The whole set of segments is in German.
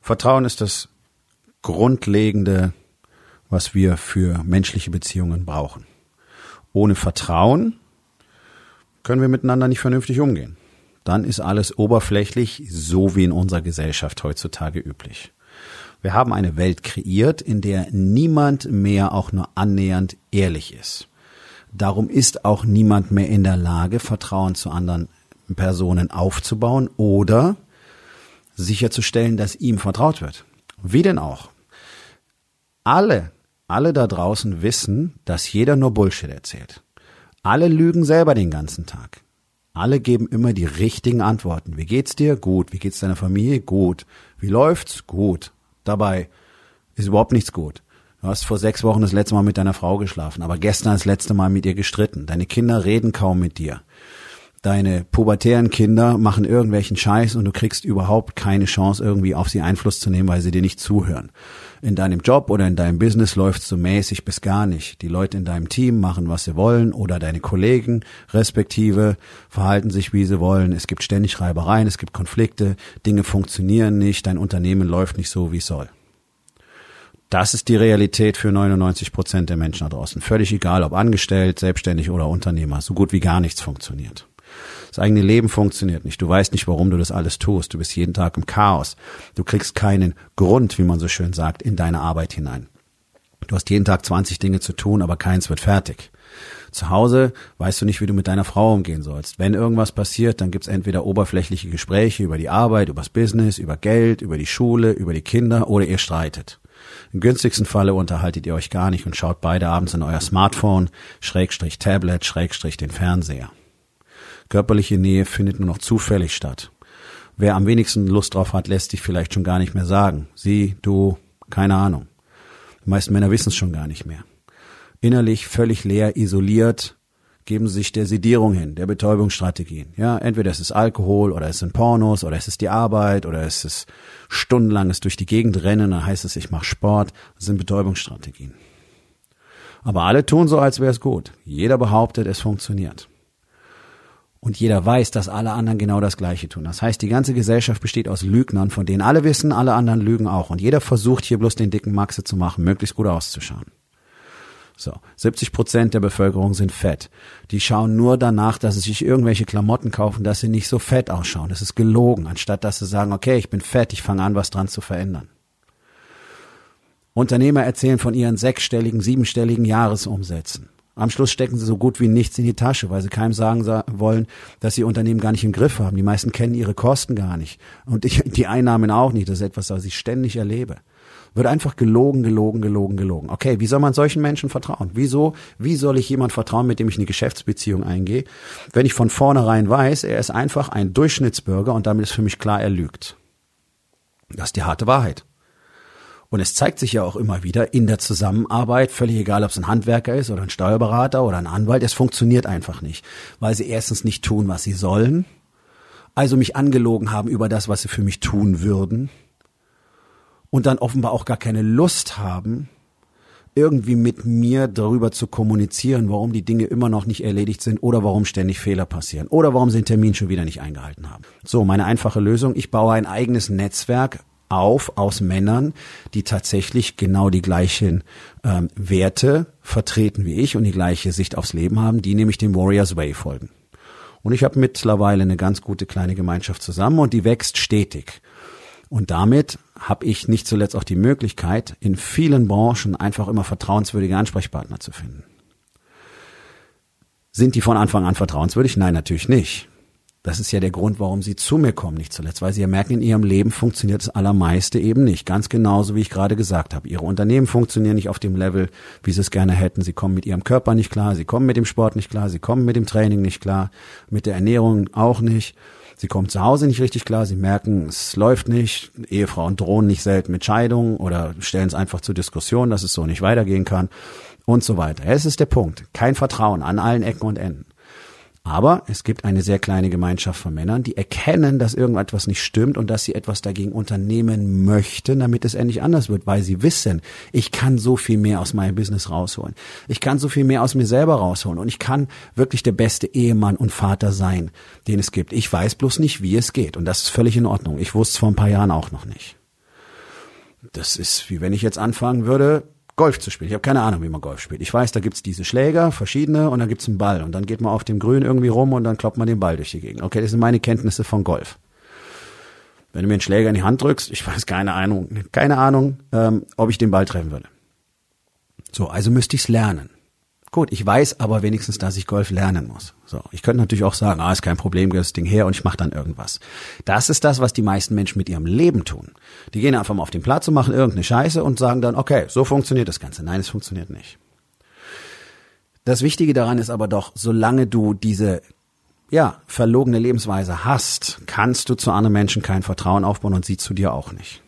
Vertrauen ist das Grundlegende, was wir für menschliche Beziehungen brauchen. Ohne Vertrauen können wir miteinander nicht vernünftig umgehen. Dann ist alles oberflächlich, so wie in unserer Gesellschaft heutzutage üblich. Wir haben eine Welt kreiert, in der niemand mehr auch nur annähernd ehrlich ist. Darum ist auch niemand mehr in der Lage, Vertrauen zu anderen Personen aufzubauen oder sicherzustellen, dass ihm vertraut wird. Wie denn auch? Alle, alle da draußen wissen, dass jeder nur Bullshit erzählt. Alle lügen selber den ganzen Tag. Alle geben immer die richtigen Antworten. Wie geht's dir? Gut. Wie geht's deiner Familie? Gut. Wie läuft's? Gut. Dabei ist überhaupt nichts gut. Du hast vor sechs Wochen das letzte Mal mit deiner Frau geschlafen, aber gestern das letzte Mal mit ihr gestritten. Deine Kinder reden kaum mit dir deine pubertären Kinder machen irgendwelchen Scheiß und du kriegst überhaupt keine Chance, irgendwie auf sie Einfluss zu nehmen, weil sie dir nicht zuhören. In deinem Job oder in deinem Business läuft so mäßig bis gar nicht. Die Leute in deinem Team machen, was sie wollen oder deine Kollegen respektive verhalten sich, wie sie wollen. Es gibt ständig Reibereien, es gibt Konflikte, Dinge funktionieren nicht, dein Unternehmen läuft nicht so, wie es soll. Das ist die Realität für 99 Prozent der Menschen da draußen. Völlig egal, ob angestellt, selbstständig oder Unternehmer. So gut wie gar nichts funktioniert. Das eigene Leben funktioniert nicht. Du weißt nicht, warum du das alles tust. Du bist jeden Tag im Chaos. Du kriegst keinen Grund, wie man so schön sagt, in deine Arbeit hinein. Du hast jeden Tag 20 Dinge zu tun, aber keins wird fertig. Zu Hause weißt du nicht, wie du mit deiner Frau umgehen sollst. Wenn irgendwas passiert, dann gibt's entweder oberflächliche Gespräche über die Arbeit, übers Business, über Geld, über die Schule, über die Kinder oder ihr streitet. Im günstigsten Falle unterhaltet ihr euch gar nicht und schaut beide abends in euer Smartphone, Schrägstrich Tablet, Schrägstrich den Fernseher. Körperliche Nähe findet nur noch zufällig statt. Wer am wenigsten Lust drauf hat, lässt sich vielleicht schon gar nicht mehr sagen. Sie, du, keine Ahnung. Die meisten Männer wissen es schon gar nicht mehr. Innerlich völlig leer, isoliert, geben sie sich der Sedierung hin, der Betäubungsstrategien. Ja, entweder es ist Alkohol oder es sind Pornos oder es ist die Arbeit oder es ist stundenlanges durch die Gegend rennen, dann heißt es, ich mache Sport. Das sind Betäubungsstrategien. Aber alle tun so, als wäre es gut. Jeder behauptet, es funktioniert. Und jeder weiß, dass alle anderen genau das Gleiche tun. Das heißt, die ganze Gesellschaft besteht aus Lügnern, von denen alle wissen, alle anderen lügen auch. Und jeder versucht hier bloß den dicken Maxe zu machen, möglichst gut auszuschauen. So, 70 Prozent der Bevölkerung sind fett. Die schauen nur danach, dass sie sich irgendwelche Klamotten kaufen, dass sie nicht so fett ausschauen. Das ist gelogen, anstatt dass sie sagen, okay, ich bin fett, ich fange an, was dran zu verändern. Unternehmer erzählen von ihren sechsstelligen, siebenstelligen Jahresumsätzen. Am Schluss stecken sie so gut wie nichts in die Tasche, weil sie keinem sagen wollen, dass sie Unternehmen gar nicht im Griff haben. Die meisten kennen ihre Kosten gar nicht. Und ich, die Einnahmen auch nicht. Das ist etwas, was ich ständig erlebe. Wird einfach gelogen, gelogen, gelogen, gelogen. Okay, wie soll man solchen Menschen vertrauen? Wieso, wie soll ich jemand vertrauen, mit dem ich eine Geschäftsbeziehung eingehe, wenn ich von vornherein weiß, er ist einfach ein Durchschnittsbürger und damit ist für mich klar, er lügt. Das ist die harte Wahrheit. Und es zeigt sich ja auch immer wieder in der Zusammenarbeit, völlig egal, ob es ein Handwerker ist oder ein Steuerberater oder ein Anwalt, es funktioniert einfach nicht, weil sie erstens nicht tun, was sie sollen, also mich angelogen haben über das, was sie für mich tun würden und dann offenbar auch gar keine Lust haben, irgendwie mit mir darüber zu kommunizieren, warum die Dinge immer noch nicht erledigt sind oder warum ständig Fehler passieren oder warum sie den Termin schon wieder nicht eingehalten haben. So, meine einfache Lösung, ich baue ein eigenes Netzwerk auf aus Männern, die tatsächlich genau die gleichen ähm, Werte vertreten wie ich und die gleiche Sicht aufs Leben haben, die nämlich dem Warriors Way folgen. Und ich habe mittlerweile eine ganz gute kleine Gemeinschaft zusammen und die wächst stetig. Und damit habe ich nicht zuletzt auch die Möglichkeit, in vielen Branchen einfach immer vertrauenswürdige Ansprechpartner zu finden. Sind die von Anfang an vertrauenswürdig? Nein, natürlich nicht. Das ist ja der Grund, warum sie zu mir kommen, nicht zuletzt, weil sie ja merken, in ihrem Leben funktioniert das Allermeiste eben nicht. Ganz genauso, wie ich gerade gesagt habe. Ihre Unternehmen funktionieren nicht auf dem Level, wie sie es gerne hätten. Sie kommen mit ihrem Körper nicht klar, sie kommen mit dem Sport nicht klar, sie kommen mit dem Training nicht klar, mit der Ernährung auch nicht. Sie kommen zu Hause nicht richtig klar, sie merken, es läuft nicht, Ehefrauen drohen nicht selten mit Scheidung oder stellen es einfach zur Diskussion, dass es so nicht weitergehen kann und so weiter. Es ist der Punkt. Kein Vertrauen an allen Ecken und Enden. Aber es gibt eine sehr kleine Gemeinschaft von Männern, die erkennen, dass irgendetwas nicht stimmt und dass sie etwas dagegen unternehmen möchten, damit es endlich anders wird, weil sie wissen, ich kann so viel mehr aus meinem Business rausholen. Ich kann so viel mehr aus mir selber rausholen und ich kann wirklich der beste Ehemann und Vater sein, den es gibt. Ich weiß bloß nicht, wie es geht und das ist völlig in Ordnung. Ich wusste es vor ein paar Jahren auch noch nicht. Das ist wie wenn ich jetzt anfangen würde, Golf zu spielen. Ich habe keine Ahnung, wie man Golf spielt. Ich weiß, da gibt's diese Schläger, verschiedene, und dann gibt's einen Ball. Und dann geht man auf dem Grün irgendwie rum und dann kloppt man den Ball durch die Gegend. Okay, das sind meine Kenntnisse von Golf. Wenn du mir einen Schläger in die Hand drückst, ich weiß keine Ahnung, keine Ahnung, ähm, ob ich den Ball treffen würde. So, also müsste ich's lernen. Gut, ich weiß aber wenigstens, dass ich Golf lernen muss. So, ich könnte natürlich auch sagen, ah, ist kein Problem, das Ding her und ich mache dann irgendwas. Das ist das, was die meisten Menschen mit ihrem Leben tun. Die gehen einfach mal auf den Platz und machen irgendeine Scheiße und sagen dann, okay, so funktioniert das Ganze. Nein, es funktioniert nicht. Das Wichtige daran ist aber doch, solange du diese ja, verlogene Lebensweise hast, kannst du zu anderen Menschen kein Vertrauen aufbauen und sie zu dir auch nicht.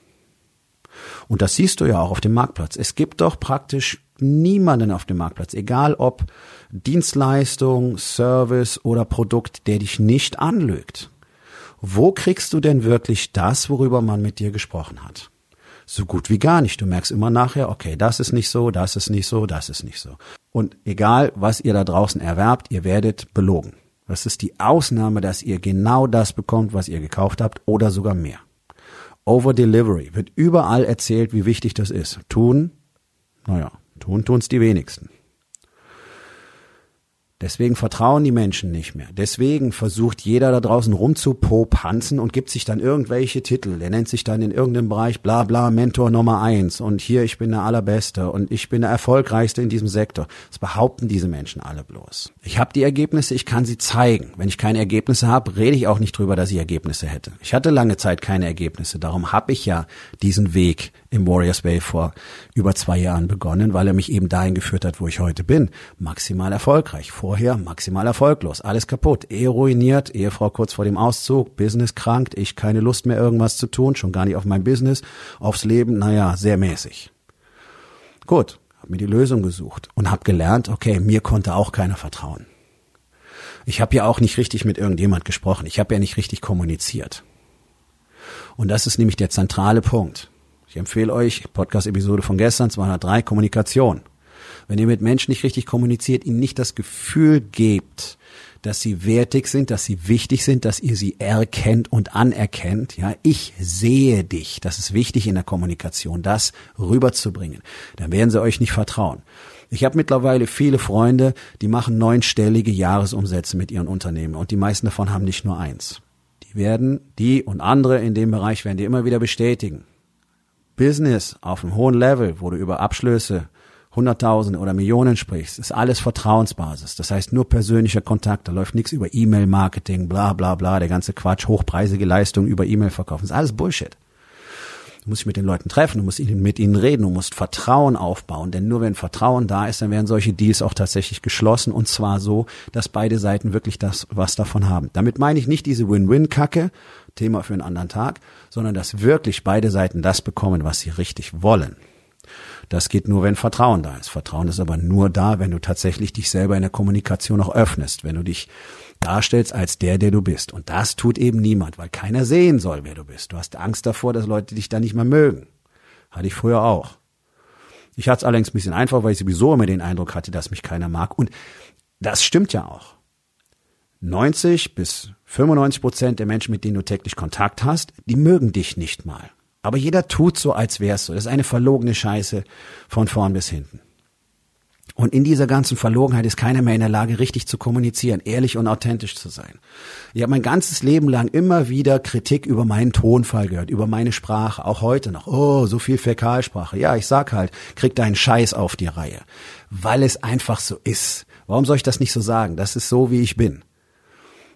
Und das siehst du ja auch auf dem Marktplatz. Es gibt doch praktisch niemanden auf dem Marktplatz, egal ob Dienstleistung, Service oder Produkt, der dich nicht anlügt. Wo kriegst du denn wirklich das, worüber man mit dir gesprochen hat? So gut wie gar nicht. Du merkst immer nachher, okay, das ist nicht so, das ist nicht so, das ist nicht so. Und egal, was ihr da draußen erwerbt, ihr werdet belogen. Das ist die Ausnahme, dass ihr genau das bekommt, was ihr gekauft habt oder sogar mehr. Over Delivery wird überall erzählt, wie wichtig das ist. Tun, naja, Tun tun's die wenigsten. Deswegen vertrauen die Menschen nicht mehr. Deswegen versucht jeder da draußen rumzupopanzen und gibt sich dann irgendwelche Titel. Der nennt sich dann in irgendeinem Bereich bla bla Mentor Nummer eins und hier ich bin der Allerbeste und ich bin der Erfolgreichste in diesem Sektor. Das behaupten diese Menschen alle bloß. Ich habe die Ergebnisse, ich kann sie zeigen. Wenn ich keine Ergebnisse habe, rede ich auch nicht drüber, dass ich Ergebnisse hätte. Ich hatte lange Zeit keine Ergebnisse. Darum habe ich ja diesen Weg im Warriors Way vor über zwei Jahren begonnen, weil er mich eben dahin geführt hat, wo ich heute bin. Maximal erfolgreich. Vor vorher maximal erfolglos, alles kaputt, Ehe ruiniert, Ehefrau kurz vor dem Auszug, Business krankt, ich keine Lust mehr irgendwas zu tun, schon gar nicht auf mein Business, aufs Leben, naja, sehr mäßig. Gut, habe mir die Lösung gesucht und habe gelernt, okay, mir konnte auch keiner vertrauen. Ich habe ja auch nicht richtig mit irgendjemand gesprochen, ich habe ja nicht richtig kommuniziert. Und das ist nämlich der zentrale Punkt. Ich empfehle euch, Podcast-Episode von gestern, 203, Kommunikation. Wenn ihr mit Menschen nicht richtig kommuniziert, ihnen nicht das Gefühl gebt, dass sie wertig sind, dass sie wichtig sind, dass ihr sie erkennt und anerkennt. Ja, ich sehe dich. Das ist wichtig in der Kommunikation, das rüberzubringen. Dann werden sie euch nicht vertrauen. Ich habe mittlerweile viele Freunde, die machen neunstellige Jahresumsätze mit ihren Unternehmen und die meisten davon haben nicht nur eins. Die werden, die und andere in dem Bereich werden die immer wieder bestätigen. Business auf einem hohen Level, wo du über Abschlüsse Hunderttausende oder Millionen sprichst, ist alles Vertrauensbasis. Das heißt nur persönlicher Kontakt. Da läuft nichts über E-Mail-Marketing, bla bla bla, der ganze Quatsch, hochpreisige Leistungen über E-Mail verkaufen. Ist alles Bullshit. Du musst dich mit den Leuten treffen, du musst mit ihnen reden, du musst Vertrauen aufbauen, denn nur wenn Vertrauen da ist, dann werden solche Deals auch tatsächlich geschlossen und zwar so, dass beide Seiten wirklich das was davon haben. Damit meine ich nicht diese Win-Win-Kacke, Thema für einen anderen Tag, sondern dass wirklich beide Seiten das bekommen, was sie richtig wollen. Das geht nur, wenn Vertrauen da ist. Vertrauen ist aber nur da, wenn du tatsächlich dich selber in der Kommunikation auch öffnest, wenn du dich darstellst als der, der du bist. Und das tut eben niemand, weil keiner sehen soll, wer du bist. Du hast Angst davor, dass Leute dich da nicht mehr mögen. Hatte ich früher auch. Ich hatte es allerdings ein bisschen einfach, weil ich sowieso immer den Eindruck hatte, dass mich keiner mag. Und das stimmt ja auch. 90 bis 95 Prozent der Menschen, mit denen du täglich Kontakt hast, die mögen dich nicht mal. Aber jeder tut so, als wär's so. Das ist eine verlogene Scheiße von vorn bis hinten. Und in dieser ganzen Verlogenheit ist keiner mehr in der Lage, richtig zu kommunizieren, ehrlich und authentisch zu sein. Ich habe mein ganzes Leben lang immer wieder Kritik über meinen Tonfall gehört, über meine Sprache, auch heute noch. Oh, so viel Fäkalsprache. Ja, ich sag halt, krieg deinen Scheiß auf die Reihe. Weil es einfach so ist. Warum soll ich das nicht so sagen? Das ist so, wie ich bin.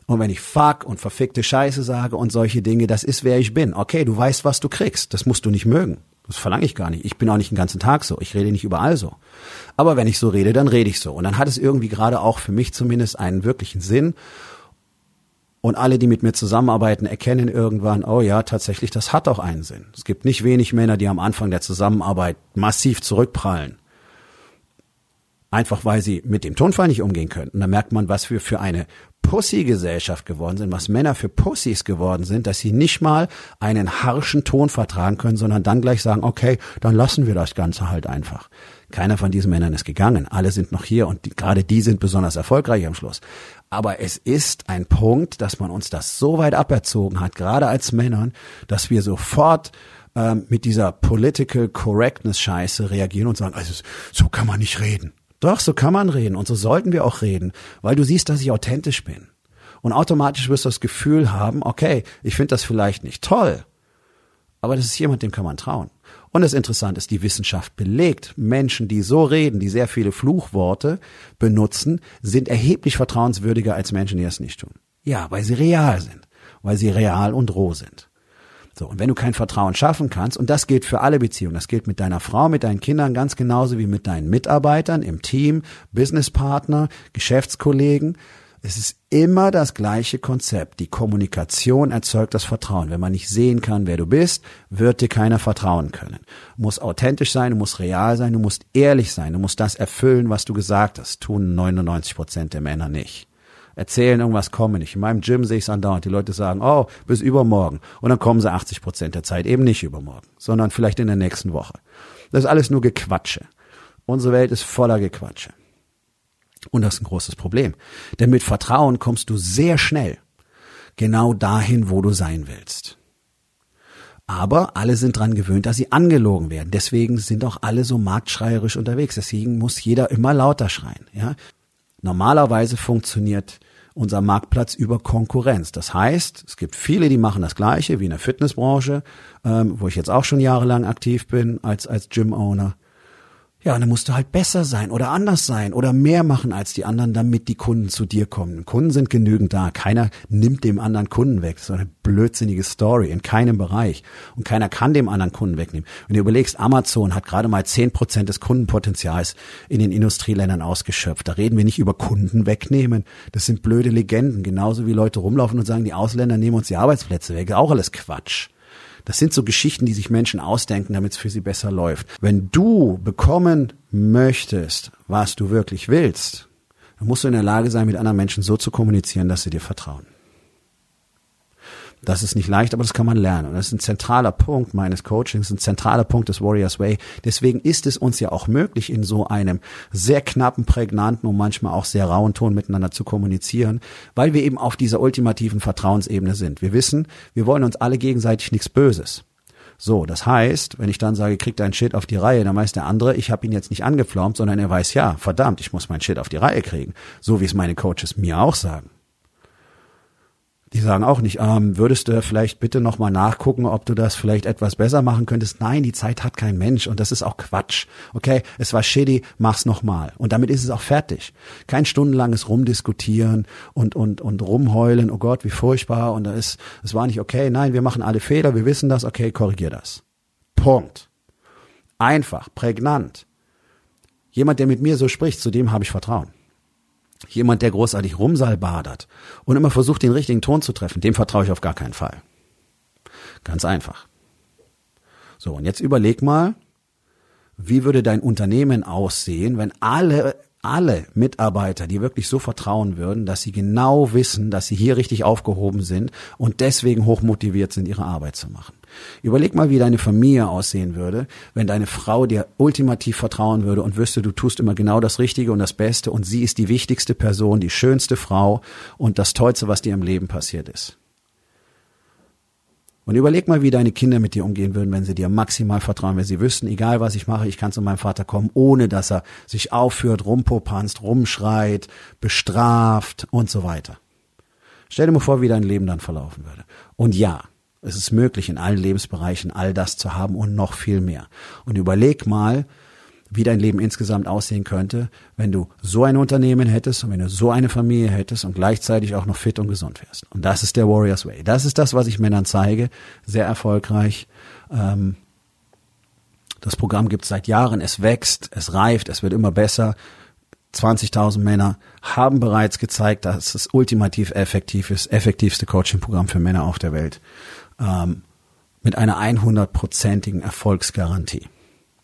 Und wenn ich fuck und verfickte Scheiße sage und solche Dinge, das ist wer ich bin. Okay, du weißt, was du kriegst. Das musst du nicht mögen. Das verlange ich gar nicht. Ich bin auch nicht den ganzen Tag so. Ich rede nicht überall so. Aber wenn ich so rede, dann rede ich so. Und dann hat es irgendwie gerade auch für mich zumindest einen wirklichen Sinn. Und alle, die mit mir zusammenarbeiten, erkennen irgendwann, oh ja, tatsächlich, das hat auch einen Sinn. Es gibt nicht wenig Männer, die am Anfang der Zusammenarbeit massiv zurückprallen. Einfach weil sie mit dem Tonfall nicht umgehen könnten. Da merkt man, was wir für eine Pussy-Gesellschaft geworden sind, was Männer für Pussys geworden sind, dass sie nicht mal einen harschen Ton vertragen können, sondern dann gleich sagen, okay, dann lassen wir das Ganze halt einfach. Keiner von diesen Männern ist gegangen. Alle sind noch hier und die, gerade die sind besonders erfolgreich am Schluss. Aber es ist ein Punkt, dass man uns das so weit aberzogen hat, gerade als Männern, dass wir sofort ähm, mit dieser Political Correctness Scheiße reagieren und sagen, also so kann man nicht reden. Doch, so kann man reden und so sollten wir auch reden, weil du siehst, dass ich authentisch bin. Und automatisch wirst du das Gefühl haben, okay, ich finde das vielleicht nicht toll, aber das ist jemand, dem kann man trauen. Und das Interessante ist, die Wissenschaft belegt, Menschen, die so reden, die sehr viele Fluchworte benutzen, sind erheblich vertrauenswürdiger als Menschen, die das nicht tun. Ja, weil sie real sind, weil sie real und roh sind. So, und wenn du kein Vertrauen schaffen kannst, und das gilt für alle Beziehungen, das gilt mit deiner Frau, mit deinen Kindern ganz genauso wie mit deinen Mitarbeitern im Team, Businesspartner, Geschäftskollegen, es ist immer das gleiche Konzept. Die Kommunikation erzeugt das Vertrauen. Wenn man nicht sehen kann, wer du bist, wird dir keiner vertrauen können. Du musst authentisch sein, du musst real sein, du musst ehrlich sein, du musst das erfüllen, was du gesagt hast. Tun 99 Prozent der Männer nicht erzählen irgendwas, kommen nicht. In meinem Gym sehe ich es andauernd. Die Leute sagen, oh, bis übermorgen. Und dann kommen sie 80 Prozent der Zeit eben nicht übermorgen, sondern vielleicht in der nächsten Woche. Das ist alles nur Gequatsche. Unsere Welt ist voller Gequatsche. Und das ist ein großes Problem. Denn mit Vertrauen kommst du sehr schnell genau dahin, wo du sein willst. Aber alle sind dran gewöhnt, dass sie angelogen werden. Deswegen sind auch alle so marktschreierisch unterwegs. Deswegen muss jeder immer lauter schreien. Ja? Normalerweise funktioniert unser Marktplatz über Konkurrenz. Das heißt, es gibt viele, die machen das Gleiche wie in der Fitnessbranche, ähm, wo ich jetzt auch schon jahrelang aktiv bin als als Gym-Owner. Ja, und dann musst du halt besser sein oder anders sein oder mehr machen als die anderen, damit die Kunden zu dir kommen. Kunden sind genügend da. Keiner nimmt dem anderen Kunden weg. Das ist eine blödsinnige Story in keinem Bereich. Und keiner kann dem anderen Kunden wegnehmen. Wenn du überlegst, Amazon hat gerade mal zehn Prozent des Kundenpotenzials in den Industrieländern ausgeschöpft. Da reden wir nicht über Kunden wegnehmen. Das sind blöde Legenden. Genauso wie Leute rumlaufen und sagen, die Ausländer nehmen uns die Arbeitsplätze weg. Auch alles Quatsch. Das sind so Geschichten, die sich Menschen ausdenken, damit es für sie besser läuft. Wenn du bekommen möchtest, was du wirklich willst, dann musst du in der Lage sein, mit anderen Menschen so zu kommunizieren, dass sie dir vertrauen. Das ist nicht leicht, aber das kann man lernen. Und das ist ein zentraler Punkt meines Coachings, ein zentraler Punkt des Warriors Way. Deswegen ist es uns ja auch möglich, in so einem sehr knappen, prägnanten und manchmal auch sehr rauen Ton miteinander zu kommunizieren, weil wir eben auf dieser ultimativen Vertrauensebene sind. Wir wissen, wir wollen uns alle gegenseitig nichts Böses. So, das heißt, wenn ich dann sage, krieg dein Shit auf die Reihe, dann weiß der andere, ich habe ihn jetzt nicht angepflaumt, sondern er weiß, ja, verdammt, ich muss mein Shit auf die Reihe kriegen. So wie es meine Coaches mir auch sagen. Die sagen auch nicht, ähm, würdest du vielleicht bitte nochmal nachgucken, ob du das vielleicht etwas besser machen könntest? Nein, die Zeit hat kein Mensch und das ist auch Quatsch. Okay, es war shitty, mach's nochmal. Und damit ist es auch fertig. Kein stundenlanges Rumdiskutieren und, und, und rumheulen, oh Gott, wie furchtbar und da ist, es war nicht okay. Nein, wir machen alle Fehler, wir wissen das, okay, korrigier das. Punkt. Einfach, prägnant. Jemand, der mit mir so spricht, zu dem habe ich Vertrauen. Jemand, der großartig rumsalbadert und immer versucht, den richtigen Ton zu treffen, dem vertraue ich auf gar keinen Fall. Ganz einfach. So, und jetzt überleg mal, wie würde dein Unternehmen aussehen, wenn alle, alle Mitarbeiter, die wirklich so vertrauen würden, dass sie genau wissen, dass sie hier richtig aufgehoben sind und deswegen hochmotiviert sind, ihre Arbeit zu machen. Überleg mal, wie deine Familie aussehen würde, wenn deine Frau dir ultimativ vertrauen würde und wüsste, du tust immer genau das Richtige und das Beste und sie ist die wichtigste Person, die schönste Frau und das Tollste, was dir im Leben passiert ist. Und überleg mal, wie deine Kinder mit dir umgehen würden, wenn sie dir maximal vertrauen, wenn sie wüssten, egal was ich mache, ich kann zu meinem Vater kommen, ohne dass er sich aufführt, rumpopanzt, rumschreit, bestraft und so weiter. Stell dir mal vor, wie dein Leben dann verlaufen würde. Und ja, es ist möglich, in allen Lebensbereichen all das zu haben und noch viel mehr. Und überleg mal, wie dein Leben insgesamt aussehen könnte, wenn du so ein Unternehmen hättest und wenn du so eine Familie hättest und gleichzeitig auch noch fit und gesund wärst. Und das ist der Warriors Way. Das ist das, was ich Männern zeige. Sehr erfolgreich. Ähm, das Programm gibt es seit Jahren. Es wächst, es reift, es wird immer besser. 20.000 Männer haben bereits gezeigt, dass es ultimativ effektiv ist, effektivste Coaching-Programm für Männer auf der Welt, ähm, mit einer 100-prozentigen Erfolgsgarantie.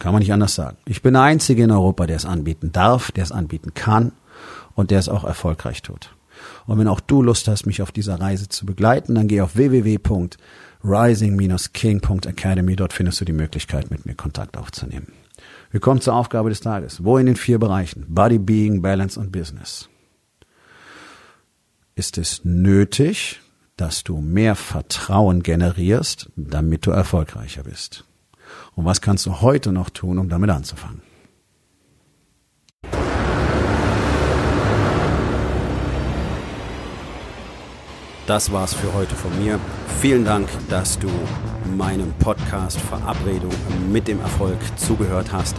Kann man nicht anders sagen. Ich bin der Einzige in Europa, der es anbieten darf, der es anbieten kann und der es auch erfolgreich tut. Und wenn auch du Lust hast, mich auf dieser Reise zu begleiten, dann geh auf www.rising-king.academy. Dort findest du die Möglichkeit, mit mir Kontakt aufzunehmen. Wir kommen zur Aufgabe des Tages. Wo in den vier Bereichen Body, Being, Balance und Business ist es nötig, dass du mehr Vertrauen generierst, damit du erfolgreicher bist? Und was kannst du heute noch tun, um damit anzufangen? Das war's für heute von mir. Vielen Dank, dass du meinem Podcast Verabredung mit dem Erfolg zugehört hast.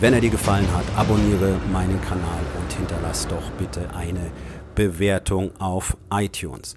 Wenn er dir gefallen hat, abonniere meinen Kanal und hinterlass doch bitte eine Bewertung auf iTunes.